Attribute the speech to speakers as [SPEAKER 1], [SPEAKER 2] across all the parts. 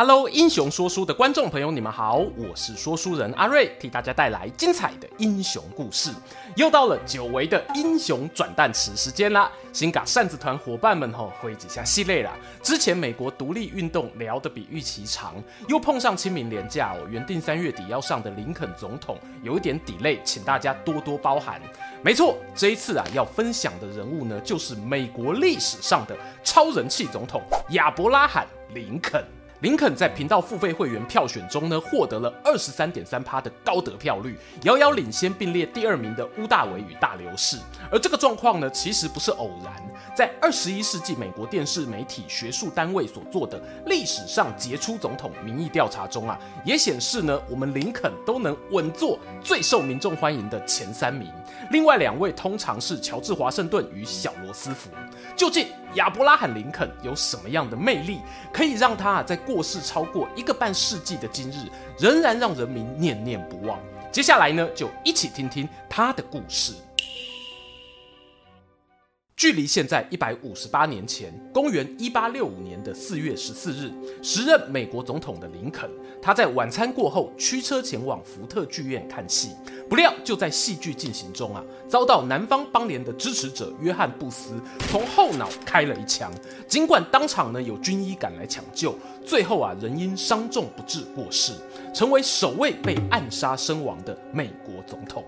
[SPEAKER 1] Hello，英雄说书的观众朋友，你们好，我是说书人阿瑞，替大家带来精彩的英雄故事。又到了久违的英雄转蛋池时间啦！新嘎扇子团伙伴们吼，回几下系列啦。之前美国独立运动聊得比预期长，又碰上清明连假哦，原定三月底要上的林肯总统有一点 delay，请大家多多包涵。没错，这一次啊要分享的人物呢，就是美国历史上的超人气总统亚伯拉罕林肯。林肯在频道付费会员票选中呢，获得了二十三点三趴的高得票率，遥遥领先并列第二名的乌大维与大流士。而这个状况呢，其实不是偶然，在二十一世纪美国电视媒体学术单位所做的历史上杰出总统民意调查中啊，也显示呢，我们林肯都能稳坐最受民众欢迎的前三名。另外两位通常是乔治华盛顿与小罗斯福。究竟亚伯拉罕林肯有什么样的魅力，可以让他在过世超过一个半世纪的今日，仍然让人民念念不忘？接下来呢，就一起听听他的故事。距离现在一百五十八年前，公元一八六五年的四月十四日，时任美国总统的林肯，他在晚餐过后驱车前往福特剧院看戏，不料就在戏剧进行中啊，遭到南方邦联的支持者约翰布斯从后脑开了一枪。尽管当场呢有军医赶来抢救，最后啊仍因伤重不治过世，成为首位被暗杀身亡的美国总统。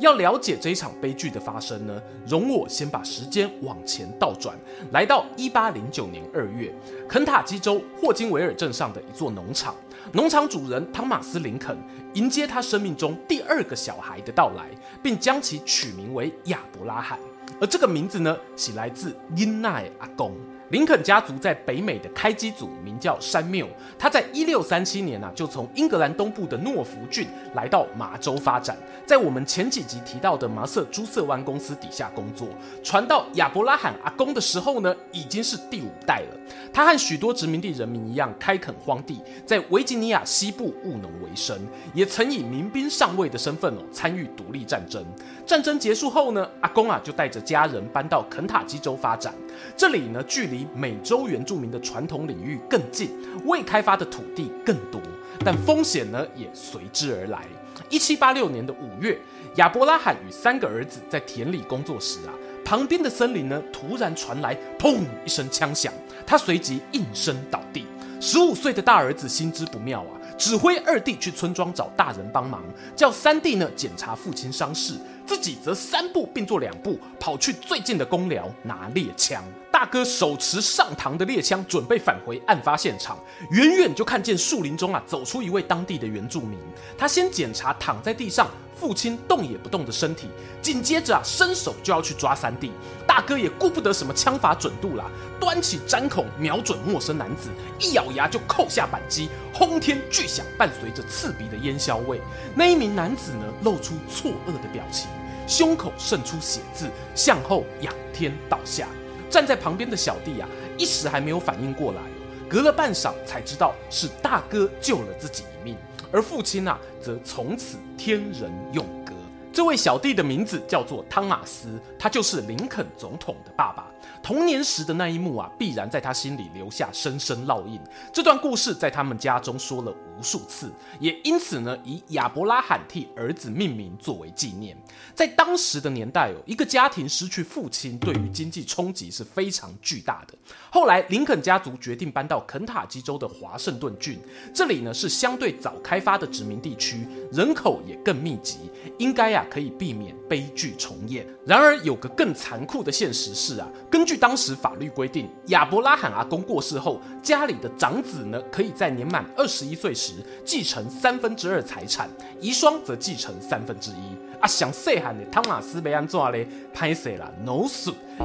[SPEAKER 1] 要了解这一场悲剧的发生呢，容我先把时间往前倒转，来到一八零九年二月，肯塔基州霍金维尔镇上的一座农场，农场主人汤马斯林肯迎接他生命中第二个小孩的到来，并将其取名为亚伯拉罕，而这个名字呢，起来自因奈阿公。林肯家族在北美的开基祖名叫山缪，他在一六三七年啊就从英格兰东部的诺福郡来到麻州发展，在我们前几集提到的麻瑟朱瑟湾公司底下工作。传到亚伯拉罕阿公的时候呢，已经是第五代了。他和许多殖民地人民一样，开垦荒地，在维吉尼亚西部务农为生，也曾以民兵上尉的身份哦参与独立战争。战争结束后呢，阿公啊就带着家人搬到肯塔基州发展，这里呢距离美洲原住民的传统领域更近，未开发的土地更多，但风险呢也随之而来。一七八六年的五月，亚伯拉罕与三个儿子在田里工作时啊，旁边的森林呢突然传来砰一声枪响，他随即应声倒地。十五岁的大儿子心知不妙啊，指挥二弟去村庄找大人帮忙，叫三弟呢检查父亲伤势。自己则三步并作两步，跑去最近的公寮拿猎枪。大哥手持上膛的猎枪，准备返回案发现场。远远就看见树林中啊，走出一位当地的原住民。他先检查躺在地上父亲动也不动的身体，紧接着啊，伸手就要去抓三弟。大哥也顾不得什么枪法准度啦，端起斩孔瞄准陌生男子，一咬牙就扣下扳机，轰天巨响，伴随着刺鼻的烟硝味。那一名男子呢，露出错愕的表情。胸口渗出血渍，向后仰天倒下。站在旁边的小弟啊，一时还没有反应过来，隔了半晌才知道是大哥救了自己一命，而父亲啊，则从此天人永隔。这位小弟的名字叫做汤马斯，他就是林肯总统的爸爸。童年时的那一幕啊，必然在他心里留下深深烙印。这段故事在他们家中说了无数次，也因此呢，以亚伯拉罕替儿子命名作为纪念。在当时的年代哦，一个家庭失去父亲，对于经济冲击是非常巨大的。后来，林肯家族决定搬到肯塔基州的华盛顿郡，这里呢是相对早开发的殖民地区，人口也更密集，应该呀可以避免悲剧重演。然而，有个更残酷的现实是啊，根据据当时法律规定，亚伯拉罕阿公过世后，家里的长子呢，可以在年满二十一岁时继承三分之二财产，遗孀则继承三分之一。啊，想细汉的汤马斯被安怎咧？歹势啦，no，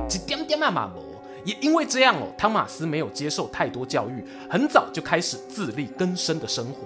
[SPEAKER 1] 一点点啊嘛无。也因为这样哦，汤马斯没有接受太多教育，很早就开始自力更生的生活。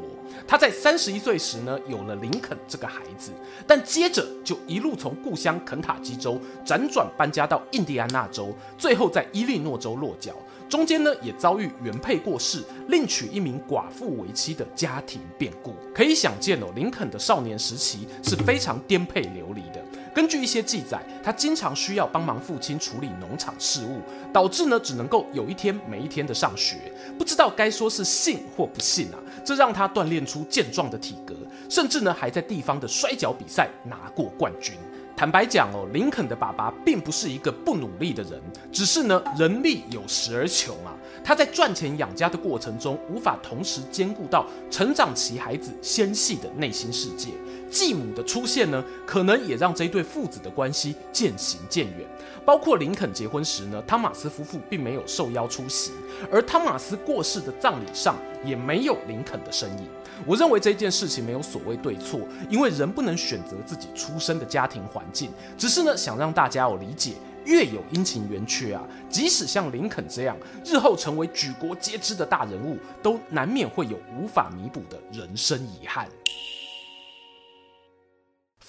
[SPEAKER 1] 他在三十一岁时呢，有了林肯这个孩子，但接着就一路从故乡肯塔基州辗转搬家到印第安纳州，最后在伊利诺州落脚。中间呢，也遭遇原配过世、另娶一名寡妇为妻的家庭变故。可以想见哦，林肯的少年时期是非常颠沛流离的。根据一些记载，他经常需要帮忙父亲处理农场事务，导致呢只能够有一天没一天的上学。不知道该说是幸或不幸啊，这让他锻炼出健壮的体格，甚至呢还在地方的摔跤比赛拿过冠军。坦白讲哦，林肯的爸爸并不是一个不努力的人，只是呢人力有时而穷啊。他在赚钱养家的过程中，无法同时兼顾到成长期孩子纤细的内心世界。继母的出现呢，可能也让这对父子的关系渐行渐远。包括林肯结婚时呢，汤马斯夫妇并没有受邀出席，而汤马斯过世的葬礼上也没有林肯的身影。我认为这件事情没有所谓对错，因为人不能选择自己出生的家庭环境，只是呢想让大家有理解，月有阴晴圆缺啊，即使像林肯这样日后成为举国皆知的大人物，都难免会有无法弥补的人生遗憾。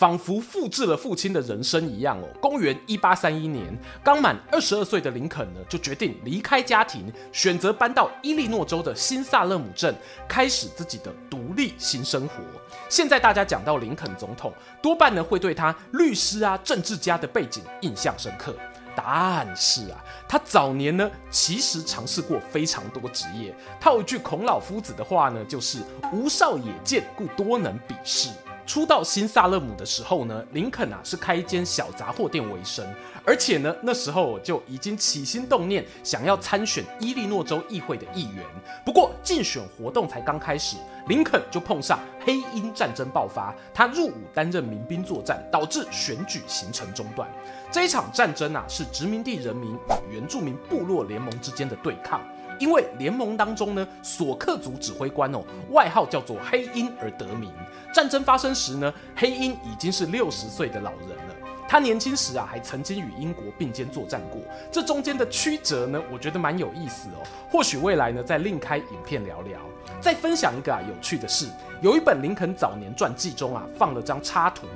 [SPEAKER 1] 仿佛复制了父亲的人生一样哦。公元一八三一年，刚满二十二岁的林肯呢，就决定离开家庭，选择搬到伊利诺州的新萨勒姆镇，开始自己的独立新生活。现在大家讲到林肯总统，多半呢会对他律师啊、政治家的背景印象深刻。但是啊，他早年呢其实尝试过非常多职业。套一句孔老夫子的话呢，就是“吾少也见，故多能鄙事”。初到新萨勒姆的时候呢，林肯啊是开一间小杂货店为生，而且呢那时候就已经起心动念想要参选伊利诺州议会的议员。不过竞选活动才刚开始，林肯就碰上黑鹰战争爆发，他入伍担任民兵作战，导致选举行程中断。这一场战争啊是殖民地人民与原住民部落联盟之间的对抗。因为联盟当中呢，索克族指挥官哦，外号叫做黑鹰而得名。战争发生时呢，黑鹰已经是六十岁的老人了。他年轻时啊，还曾经与英国并肩作战过。这中间的曲折呢，我觉得蛮有意思哦。或许未来呢，再另开影片聊聊。再分享一个啊有趣的事，有一本林肯早年传记中啊，放了张插图，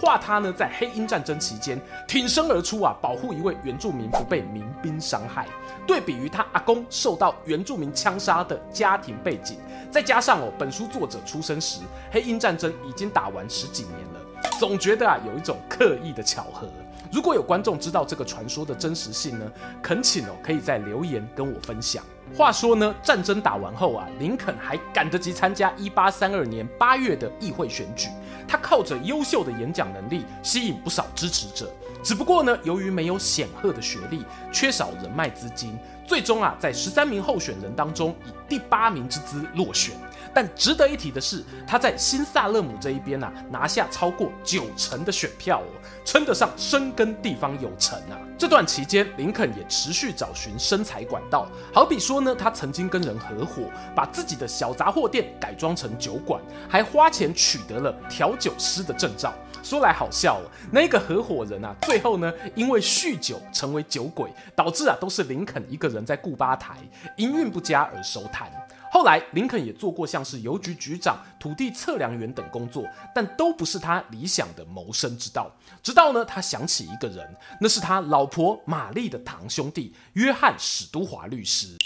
[SPEAKER 1] 画他呢在黑鹰战争期间挺身而出啊，保护一位原住民不被民兵伤害。对比于他阿公受到原住民枪杀的家庭背景，再加上哦本书作者出生时黑鹰战争已经打完十几年了，总觉得啊有一种刻意的巧合。如果有观众知道这个传说的真实性呢，恳请哦可以在留言跟我分享。话说呢，战争打完后啊，林肯还赶得及参加一八三二年八月的议会选举。他靠着优秀的演讲能力，吸引不少支持者。只不过呢，由于没有显赫的学历，缺少人脉资金，最终啊，在十三名候选人当中，以第八名之姿落选。但值得一提的是，他在新萨勒姆这一边啊，拿下超过九成的选票哦，称得上深耕地方有成啊。这段期间，林肯也持续找寻生财管道，好比说呢，他曾经跟人合伙，把自己的小杂货店改装成酒馆，还花钱取得了调酒师的证照。说来好笑哦，那个合伙人啊，最后呢，因为酗酒成为酒鬼，导致啊，都是林肯一个人在顾吧台，营运不佳而收摊。后来，林肯也做过像是邮局局长、土地测量员等工作，但都不是他理想的谋生之道。直到呢，他想起一个人，那是他老婆玛丽的堂兄弟约翰史都华律师。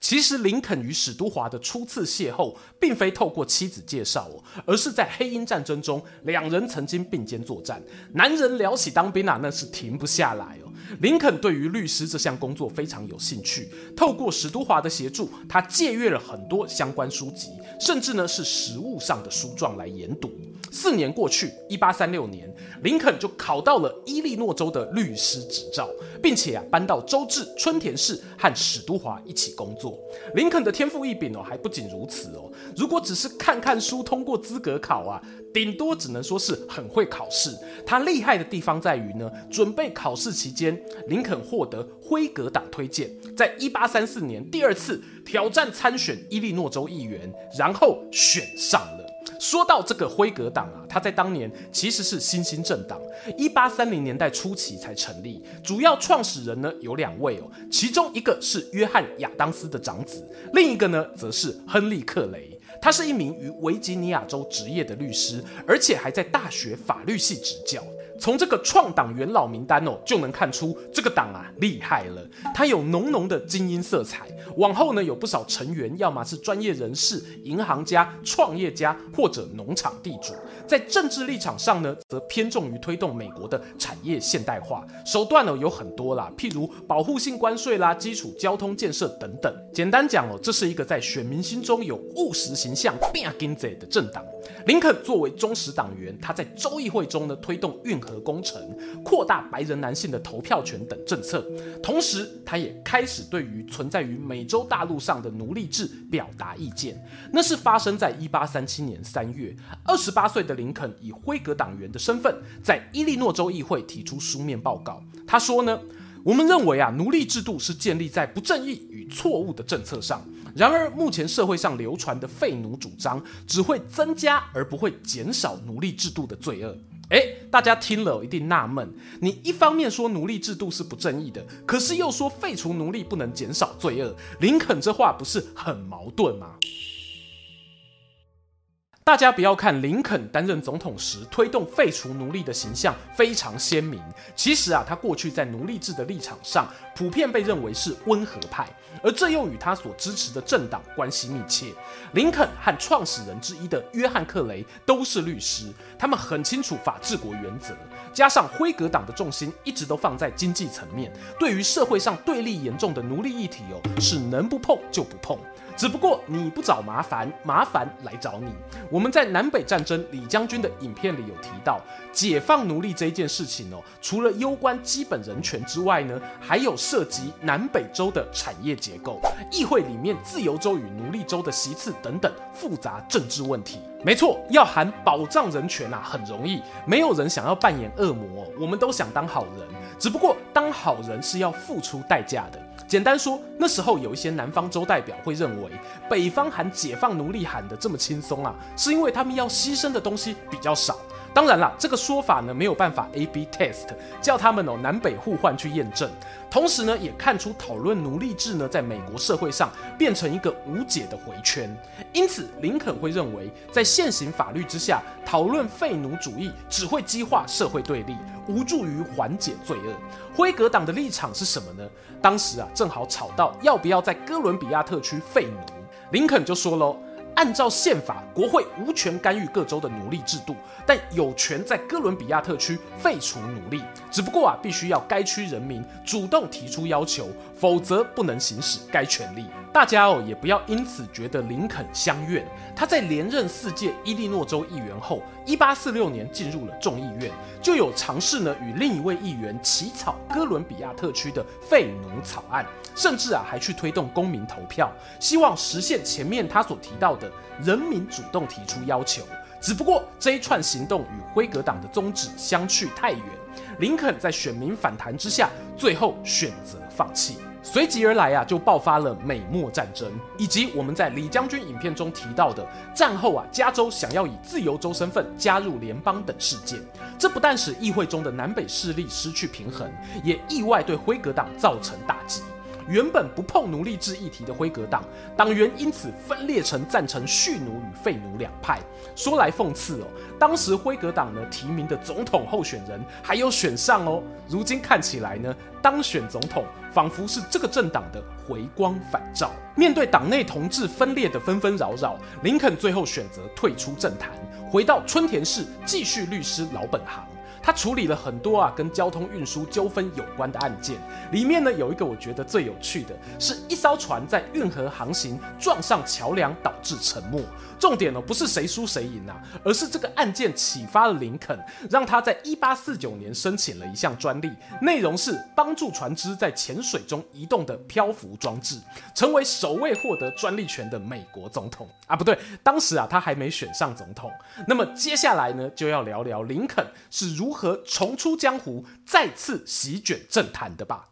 [SPEAKER 1] 其实，林肯与史都华的初次邂逅，并非透过妻子介绍哦，而是在黑鹰战争中，两人曾经并肩作战。男人聊起当兵啊，那是停不下来哦。林肯对于律师这项工作非常有兴趣，透过史都华的协助，他借阅了很多相关书籍，甚至呢是实物上的书状来研读。四年过去，一八三六年，林肯就考到了伊利诺州的律师执照，并且啊搬到州治春田市和史都华一起工作。林肯的天赋异禀哦，还不仅如此哦，如果只是看看书通过资格考啊，顶多只能说是很会考试。他厉害的地方在于呢，准备考试期间，林肯获得辉格党推荐，在一八三四年第二次挑战参选伊利诺州议员，然后选上了。说到这个辉格党啊，它在当年其实是新兴政党，一八三零年代初期才成立。主要创始人呢有两位哦，其中一个是约翰亚当斯的长子，另一个呢则是亨利克雷。他是一名于维吉尼亚州执业的律师，而且还在大学法律系执教。从这个创党元老名单哦，就能看出这个党啊厉害了。它有浓浓的精英色彩，往后呢有不少成员，要么是专业人士、银行家、创业家或者农场地主。在政治立场上呢，则偏重于推动美国的产业现代化，手段呢有很多啦，譬如保护性关税啦、基础交通建设等等。简单讲哦，这是一个在选民心中有务实形象、拼经济的政党。林肯作为忠实党员，他在州议会中呢推动运河和工程，扩大白人男性的投票权等政策。同时，他也开始对于存在于美洲大陆上的奴隶制表达意见。那是发生在一八三七年三月，二十八岁的林肯以辉格党员的身份，在伊利诺州议会提出书面报告。他说呢，我们认为啊，奴隶制度是建立在不正义与错误的政策上。然而，目前社会上流传的废奴主张只会增加而不会减少奴隶制度的罪恶。哎，大家听了一定纳闷，你一方面说奴隶制度是不正义的，可是又说废除奴隶不能减少罪恶，林肯这话不是很矛盾吗？大家不要看林肯担任总统时推动废除奴隶的形象非常鲜明，其实啊，他过去在奴隶制的立场上普遍被认为是温和派，而这又与他所支持的政党关系密切。林肯和创始人之一的约翰克雷都是律师，他们很清楚法治国原则，加上辉格党的重心一直都放在经济层面，对于社会上对立严重的奴隶议题哦，是能不碰就不碰。只不过你不找麻烦，麻烦来找你。我们在南北战争李将军的影片里有提到，解放奴隶这一件事情哦，除了攸关基本人权之外呢，还有涉及南北州的产业结构、议会里面自由州与奴隶州的席次等等复杂政治问题。没错，要喊保障人权啊，很容易，没有人想要扮演恶魔，我们都想当好人。只不过当好人是要付出代价的。简单说，那时候有一些南方州代表会认为，北方喊解放奴隶喊得这么轻松啊，是因为他们要牺牲的东西比较少。当然啦，这个说法呢没有办法 A/B test，叫他们哦南北互换去验证。同时呢，也看出讨论奴隶制呢在美国社会上变成一个无解的回圈。因此，林肯会认为，在现行法律之下，讨论废奴主义只会激化社会对立，无助于缓解罪恶。辉格党的立场是什么呢？当时啊正好吵到要不要在哥伦比亚特区废奴，林肯就说喽。按照宪法，国会无权干预各州的奴隶制度，但有权在哥伦比亚特区废除奴隶。只不过啊，必须要该区人民主动提出要求，否则不能行使该权利。大家哦，也不要因此觉得林肯相怨。他在连任四届伊利诺州议员后，一八四六年进入了众议院，就有尝试呢与另一位议员起草哥伦比亚特区的废奴草案，甚至啊还去推动公民投票，希望实现前面他所提到的。人民主动提出要求，只不过这一串行动与辉格党的宗旨相去太远。林肯在选民反弹之下，最后选择放弃。随即而来啊，就爆发了美墨战争，以及我们在李将军影片中提到的战后啊，加州想要以自由州身份加入联邦等事件。这不但使议会中的南北势力失去平衡，也意外对辉格党造成打击。原本不碰奴隶制议题的辉格党党员因此分裂成赞成蓄奴与废奴两派。说来讽刺哦，当时辉格党呢提名的总统候选人还有选上哦，如今看起来呢，当选总统仿佛是这个政党的回光返照。面对党内同志分裂的纷纷扰扰，林肯最后选择退出政坛，回到春田市继续律师老本行。他处理了很多啊跟交通运输纠纷有关的案件，里面呢有一个我觉得最有趣的，是一艘船在运河航行撞上桥梁导致沉没。重点呢不是谁输谁赢啊，而是这个案件启发了林肯，让他在一八四九年申请了一项专利，内容是帮助船只在浅水中移动的漂浮装置，成为首位获得专利权的美国总统啊，不对，当时啊他还没选上总统。那么接下来呢就要聊聊林肯是如如何重出江湖，再次席卷政坛的吧。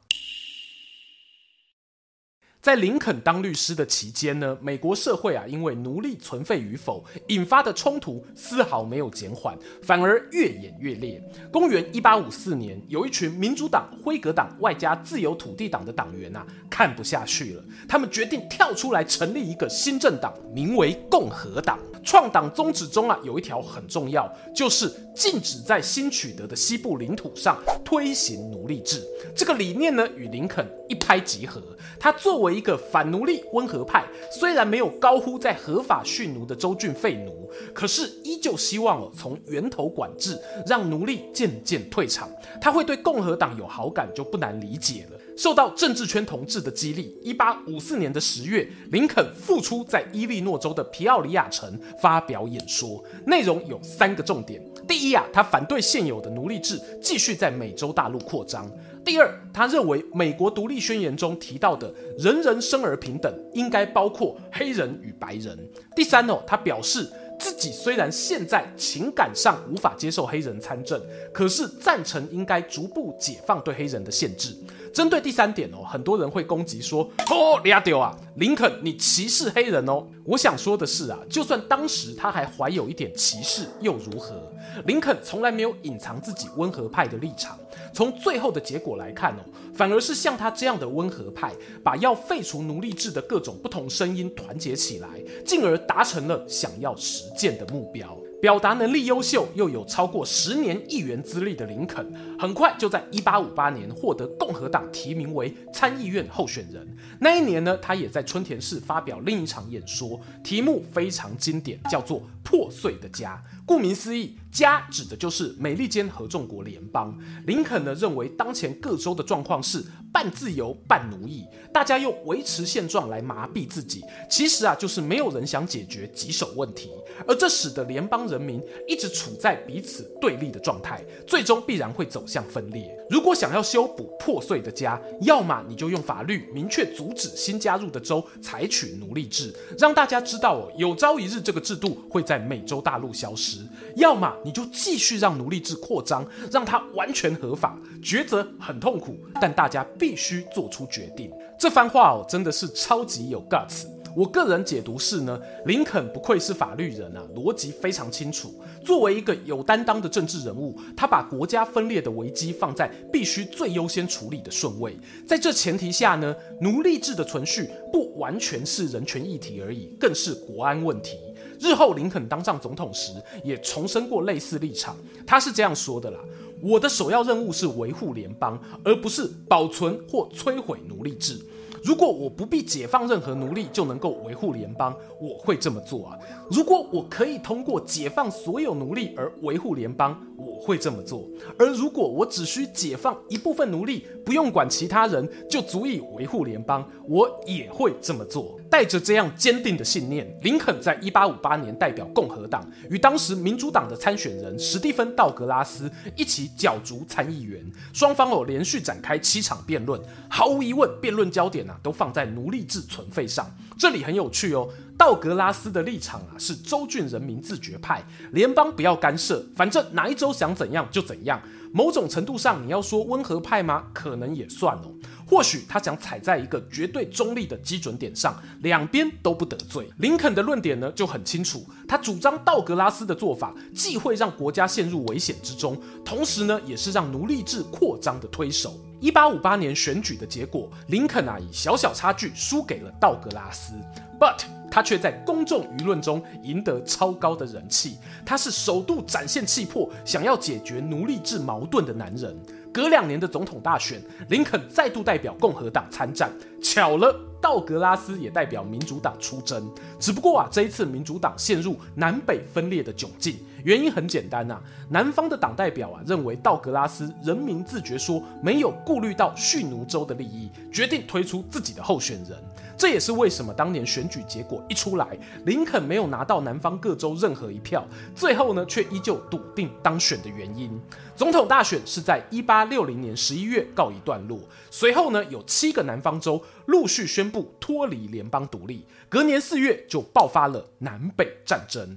[SPEAKER 1] 在林肯当律师的期间呢，美国社会啊，因为奴隶存废与否引发的冲突丝毫没有减缓，反而越演越烈。公元一八五四年，有一群民主党、辉格党外加自由土地党的党员啊，看不下去了，他们决定跳出来成立一个新政党，名为共和党。创党宗旨中啊，有一条很重要，就是禁止在新取得的西部领土上推行奴隶制。这个理念呢，与林肯一拍即合。他作为为一个反奴隶温和派，虽然没有高呼在合法蓄奴的州郡废奴，可是依旧希望哦，从源头管制，让奴隶渐渐退场。他会对共和党有好感，就不难理解了。受到政治圈同志的激励，一八五四年的十月，林肯复出在伊利诺州的皮奥里亚城发表演说，内容有三个重点：第一啊，他反对现有的奴隶制继续在美洲大陆扩张；第二，他认为美国独立宣言中提到的人人生而平等，应该包括黑人与白人；第三哦，他表示。自己虽然现在情感上无法接受黑人参政，可是赞成应该逐步解放对黑人的限制。针对第三点哦，很多人会攻击说：“哦，你丢啊，林肯，你歧视黑人哦。”我想说的是啊，就算当时他还怀有一点歧视，又如何？林肯从来没有隐藏自己温和派的立场。从最后的结果来看哦，反而是像他这样的温和派，把要废除奴隶制的各种不同声音团结起来，进而达成了想要实践的目标。表达能力优秀又有超过十年议员资历的林肯，很快就在一八五八年获得共和党提名为参议院候选人。那一年呢，他也在春田市发表另一场演说，题目非常经典，叫做《破碎的家》。顾名思义，家指的就是美利坚合众国联邦。林肯呢认为，当前各州的状况是半自由半奴役，大家用维持现状来麻痹自己，其实啊就是没有人想解决棘手问题，而这使得联邦人民一直处在彼此对立的状态，最终必然会走向分裂。如果想要修补破碎的家，要么你就用法律明确阻止新加入的州采取奴隶制，让大家知道哦，有朝一日这个制度会在美洲大陆消失。要么你就继续让奴隶制扩张，让它完全合法。抉择很痛苦，但大家必须做出决定。这番话哦，真的是超级有 guts。我个人解读是呢，林肯不愧是法律人啊，逻辑非常清楚。作为一个有担当的政治人物，他把国家分裂的危机放在必须最优先处理的顺位。在这前提下呢，奴隶制的存续不完全是人权议题而已，更是国安问题。日后林肯当上总统时，也重申过类似立场。他是这样说的啦：“我的首要任务是维护联邦，而不是保存或摧毁奴隶制。如果我不必解放任何奴隶就能够维护联邦，我会这么做啊。如果我可以通过解放所有奴隶而维护联邦，我会这么做。而如果我只需解放一部分奴隶，不用管其他人，就足以维护联邦，我也会这么做。”带着这样坚定的信念，林肯在一八五八年代表共和党，与当时民主党的参选人史蒂芬·道格拉斯一起角逐参议员。双方哦连续展开七场辩论，毫无疑问，辩论焦点啊都放在奴隶制存废上。这里很有趣哦，道格拉斯的立场啊是州郡人民自觉派，联邦不要干涉，反正哪一州想怎样就怎样。某种程度上，你要说温和派吗？可能也算哦。或许他想踩在一个绝对中立的基准点上，两边都不得罪。林肯的论点呢就很清楚，他主张道格拉斯的做法既会让国家陷入危险之中，同时呢也是让奴隶制扩张的推手。一八五八年选举的结果，林肯啊以小小差距输给了道格拉斯，but 他却在公众舆论中赢得超高的人气。他是首度展现气魄，想要解决奴隶制矛盾的男人。隔两年的总统大选，林肯再度代表共和党参战。巧了，道格拉斯也代表民主党出征。只不过啊，这一次民主党陷入南北分裂的窘境。原因很简单呐、啊，南方的党代表啊认为道格拉斯人民自决说没有顾虑到蓄奴州的利益，决定推出自己的候选人。这也是为什么当年选举结果一出来，林肯没有拿到南方各州任何一票，最后呢却依旧笃定当选的原因。总统大选是在一八六零年十一月告一段落，随后呢有七个南方州陆续宣布脱离联邦独立，隔年四月就爆发了南北战争。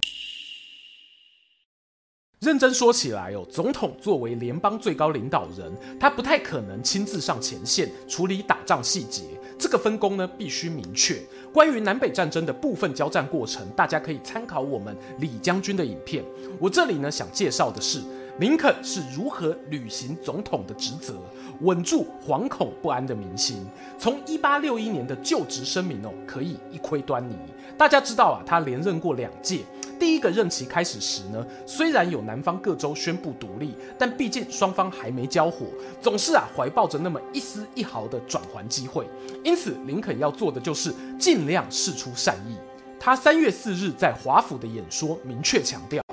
[SPEAKER 1] 认真说起来哦，总统作为联邦最高领导人，他不太可能亲自上前线处理打仗细节，这个分工呢必须明确。关于南北战争的部分交战过程，大家可以参考我们李将军的影片。我这里呢想介绍的是林肯是如何履行总统的职责，稳住惶恐不安的民心。从一八六一年的就职声明哦，可以一窥端倪。大家知道啊，他连任过两届。第一个任期开始时呢，虽然有南方各州宣布独立，但毕竟双方还没交火，总是啊怀抱着那么一丝一毫的转圜机会。因此，林肯要做的就是尽量释出善意。他三月四日在华府的演说明确强调，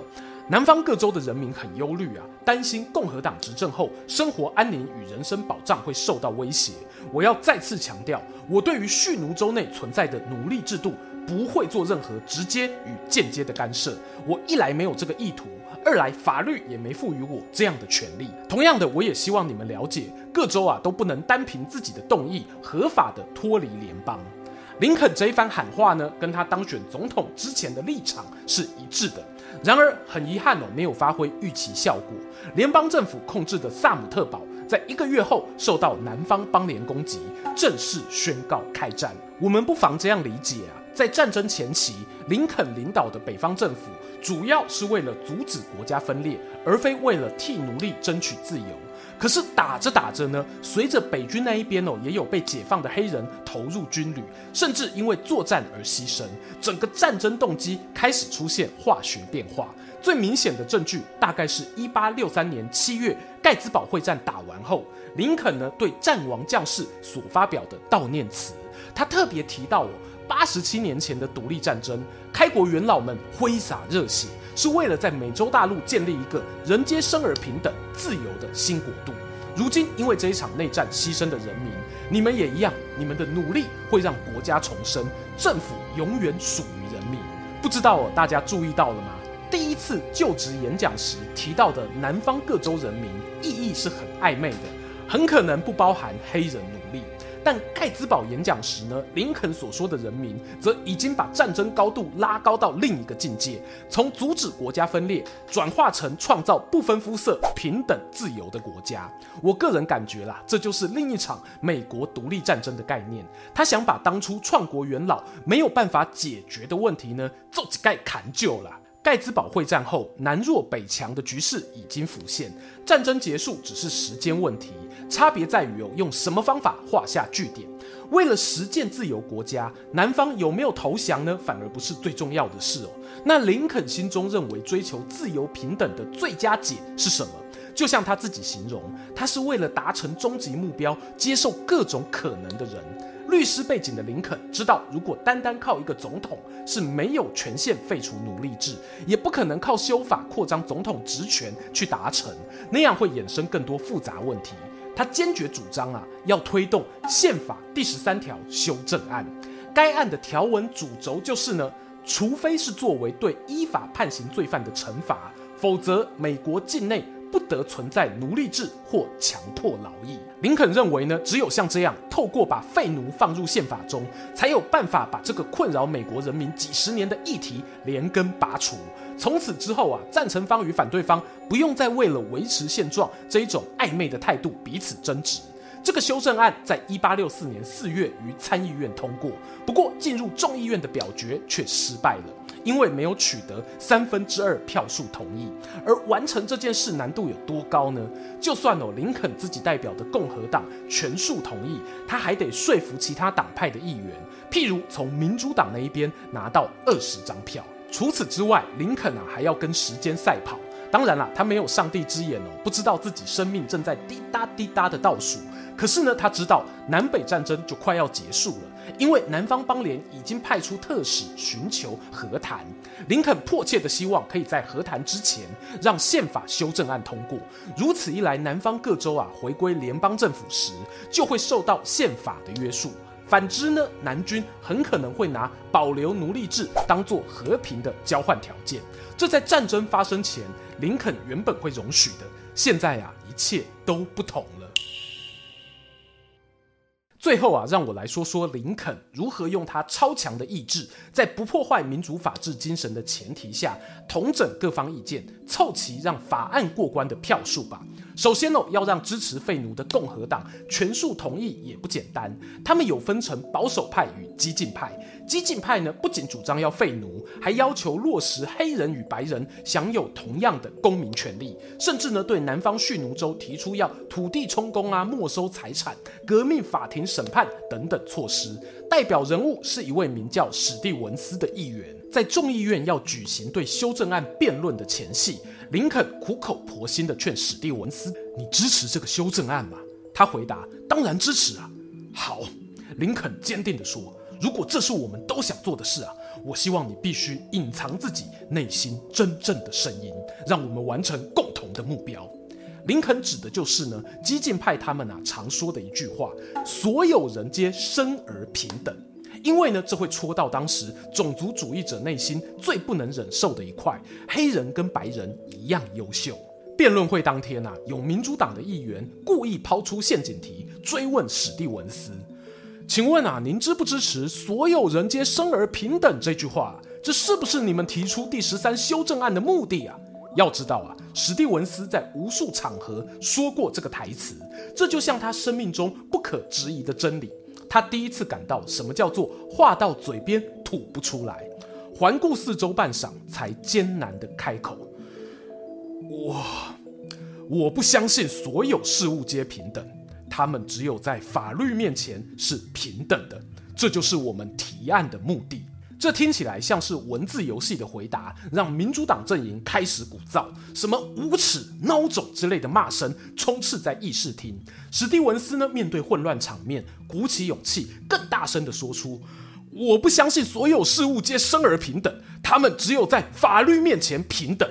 [SPEAKER 1] 南方各州的人民很忧虑啊，担心共和党执政后生活安宁与人身保障会受到威胁。我要再次强调，我对于蓄奴州内存在的奴隶制度。不会做任何直接与间接的干涉。我一来没有这个意图，二来法律也没赋予我这样的权利。同样的，我也希望你们了解，各州啊都不能单凭自己的动议合法的脱离联邦。林肯这一番喊话呢，跟他当选总统之前的立场是一致的。然而很遗憾哦，没有发挥预期效果。联邦政府控制的萨姆特堡，在一个月后受到南方邦联攻击，正式宣告开战。我们不妨这样理解啊。在战争前期，林肯领导的北方政府主要是为了阻止国家分裂，而非为了替奴隶争取自由。可是打着打着呢，随着北军那一边哦，也有被解放的黑人投入军旅，甚至因为作战而牺牲，整个战争动机开始出现化学变化。最明显的证据，大概是一八六三年七月盖茨堡会战打完后，林肯呢对战亡将士所发表的悼念词，他特别提到哦。八十七年前的独立战争，开国元老们挥洒热血，是为了在美洲大陆建立一个人皆生而平等、自由的新国度。如今，因为这一场内战牺牲的人民，你们也一样，你们的努力会让国家重生，政府永远属于人民。不知道，大家注意到了吗？第一次就职演讲时提到的南方各州人民，意义是很暧昧的，很可能不包含黑人奴隶。但盖兹堡演讲时呢，林肯所说的人民则已经把战争高度拉高到另一个境界，从阻止国家分裂转化成创造不分肤色、平等自由的国家。我个人感觉啦，这就是另一场美国独立战争的概念。他想把当初创国元老没有办法解决的问题呢，做几盖砍就了。盖兹堡会战后，南弱北强的局势已经浮现，战争结束只是时间问题。差别在于哦，用什么方法画下句点。为了实践自由国家，南方有没有投降呢？反而不是最重要的事哦。那林肯心中认为追求自由平等的最佳解是什么？就像他自己形容，他是为了达成终极目标，接受各种可能的人。律师背景的林肯知道，如果单单靠一个总统是没有权限废除奴隶制，也不可能靠修法扩张总统职权去达成，那样会衍生更多复杂问题。他坚决主张啊，要推动宪法第十三条修正案。该案的条文主轴就是呢，除非是作为对依法判刑罪犯的惩罚，否则美国境内。不得存在奴隶制或强迫劳役。林肯认为呢，只有像这样，透过把废奴放入宪法中，才有办法把这个困扰美国人民几十年的议题连根拔除。从此之后啊，赞成方与反对方不用再为了维持现状这一种暧昧的态度彼此争执。这个修正案在一八六四年四月于参议院通过，不过进入众议院的表决却失败了。因为没有取得三分之二票数同意，而完成这件事难度有多高呢？就算哦，林肯自己代表的共和党全数同意，他还得说服其他党派的议员，譬如从民主党那一边拿到二十张票。除此之外，林肯啊还要跟时间赛跑。当然啦，他没有上帝之眼哦，不知道自己生命正在滴答滴答的倒数。可是呢，他知道南北战争就快要结束了，因为南方邦联已经派出特使寻求和谈。林肯迫切的希望可以在和谈之前让宪法修正案通过，如此一来，南方各州啊回归联邦政府时就会受到宪法的约束。反之呢，南军很可能会拿保留奴隶制当做和平的交换条件。这在战争发生前，林肯原本会容许的，现在啊，一切都不同了。最后啊，让我来说说林肯如何用他超强的意志，在不破坏民主法治精神的前提下，统整各方意见，凑齐让法案过关的票数吧。首先呢，要让支持废奴的共和党全数同意也不简单。他们有分成保守派与激进派。激进派呢，不仅主张要废奴，还要求落实黑人与白人享有同样的公民权利，甚至呢，对南方蓄奴州提出要土地充公啊、没收财产、革命法庭审判等等措施。代表人物是一位名叫史蒂文斯的议员。在众议院要举行对修正案辩论的前夕，林肯苦口婆心地劝史蒂文斯：“你支持这个修正案吗？”他回答：“当然支持啊。”好，林肯坚定地说：“如果这是我们都想做的事啊，我希望你必须隐藏自己内心真正的声音，让我们完成共同的目标。”林肯指的就是呢，激进派他们啊常说的一句话：“所有人皆生而平等。”因为呢，这会戳到当时种族主义者内心最不能忍受的一块，黑人跟白人一样优秀。辩论会当天啊，有民主党的议员故意抛出陷阱题，追问史蒂文斯：“请问啊，您支不支持‘所有人皆生而平等’这句话？这是不是你们提出第十三修正案的目的啊？”要知道啊，史蒂文斯在无数场合说过这个台词，这就像他生命中不可质疑的真理。他第一次感到什么叫做话到嘴边吐不出来，环顾四周半晌，才艰难地开口：“我我不相信所有事物皆平等，他们只有在法律面前是平等的，这就是我们提案的目的。”这听起来像是文字游戏的回答，让民主党阵营开始鼓噪，什么无耻、孬种之类的骂声充斥在议事厅。史蒂文斯呢，面对混乱场面，鼓起勇气，更大声地说出：“我不相信所有事物皆生而平等，他们只有在法律面前平等。”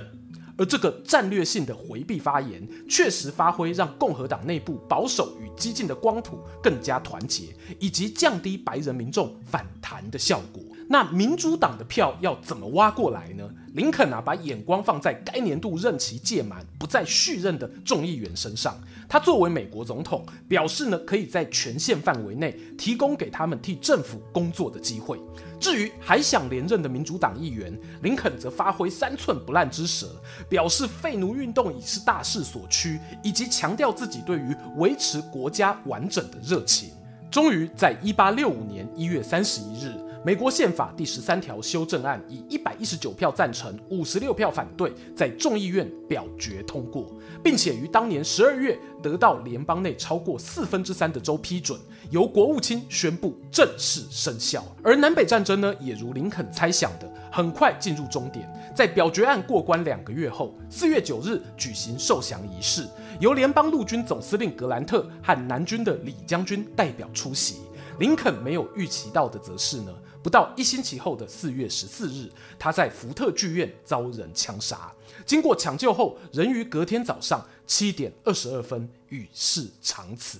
[SPEAKER 1] 而这个战略性的回避发言，确实发挥让共和党内部保守与激进的光谱更加团结，以及降低白人民众反弹的效果。那民主党的票要怎么挖过来呢？林肯啊，把眼光放在该年度任期届满、不再续任的众议员身上。他作为美国总统，表示呢，可以在权限范围内提供给他们替政府工作的机会。至于还想连任的民主党议员，林肯则发挥三寸不烂之舌，表示废奴运动已是大势所趋，以及强调自己对于维持国家完整的热情。终于在一八六五年一月三十一日，美国宪法第十三条修正案以一百一十九票赞成、五十六票反对，在众议院表决通过，并且于当年十二月得到联邦内超过四分之三的州批准，由国务卿宣布正式生效。而南北战争呢，也如林肯猜想的，很快进入终点。在表决案过关两个月后，四月九日举行受降仪式，由联邦陆军总司令格兰特和南军的李将军代表出席。林肯没有预期到的则是呢，不到一星期后的四月十四日，他在福特剧院遭人枪杀。经过抢救后，仍于隔天早上七点二十二分与世长辞。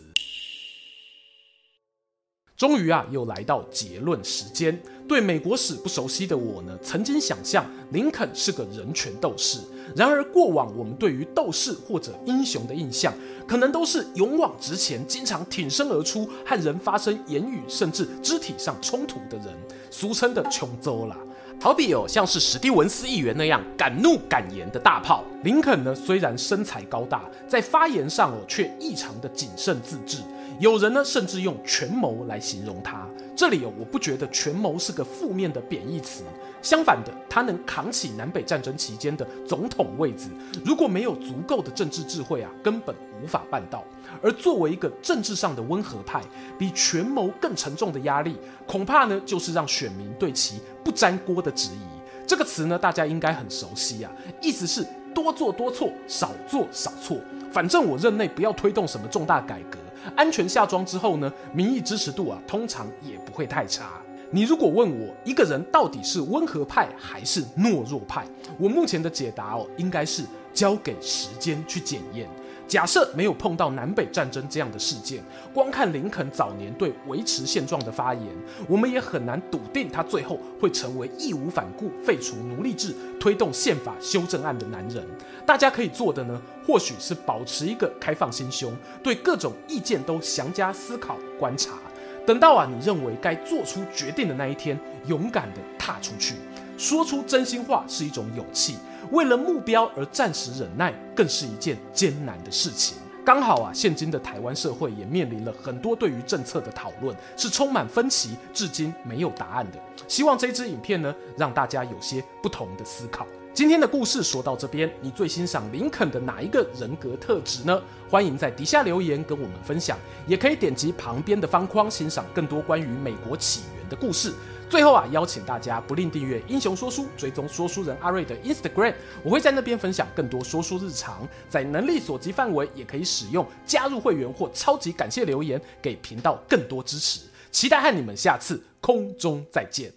[SPEAKER 1] 终于啊，又来到结论时间。对美国史不熟悉的我呢，曾经想象林肯是个人权斗士。然而，过往我们对于斗士或者英雄的印象，可能都是勇往直前、经常挺身而出、和人发生言语甚至肢体上冲突的人，俗称的穷州啦。好比哦，像是史蒂文斯议员那样敢怒敢言的大炮。林肯呢，虽然身材高大，在发言上哦，却异常的谨慎自制。有人呢，甚至用权谋来形容他。这里哦，我不觉得权谋是个负面的贬义词。相反的，他能扛起南北战争期间的总统位子，如果没有足够的政治智慧啊，根本无法办到。而作为一个政治上的温和派，比权谋更沉重的压力，恐怕呢，就是让选民对其不沾锅的质疑。这个词呢，大家应该很熟悉啊，意思是多做多错，少做少错。反正我任内不要推动什么重大改革。安全下装之后呢，民意支持度啊，通常也不会太差。你如果问我一个人到底是温和派还是懦弱派，我目前的解答哦，应该是交给时间去检验。假设没有碰到南北战争这样的事件，光看林肯早年对维持现状的发言，我们也很难笃定他最后会成为义无反顾废除奴隶制、推动宪法修正案的男人。大家可以做的呢，或许是保持一个开放心胸，对各种意见都详加思考观察。等到啊，你认为该做出决定的那一天，勇敢地踏出去，说出真心话是一种勇气。为了目标而暂时忍耐，更是一件艰难的事情。刚好啊，现今的台湾社会也面临了很多对于政策的讨论，是充满分歧，至今没有答案的。希望这支影片呢，让大家有些不同的思考。今天的故事说到这边，你最欣赏林肯的哪一个人格特质呢？欢迎在底下留言跟我们分享，也可以点击旁边的方框欣赏更多关于美国起源的故事。最后啊，邀请大家不吝订阅英雄说书，追踪说书人阿瑞的 Instagram，我会在那边分享更多说书日常，在能力所及范围，也可以使用加入会员或超级感谢留言，给频道更多支持。期待和你们下次空中再见。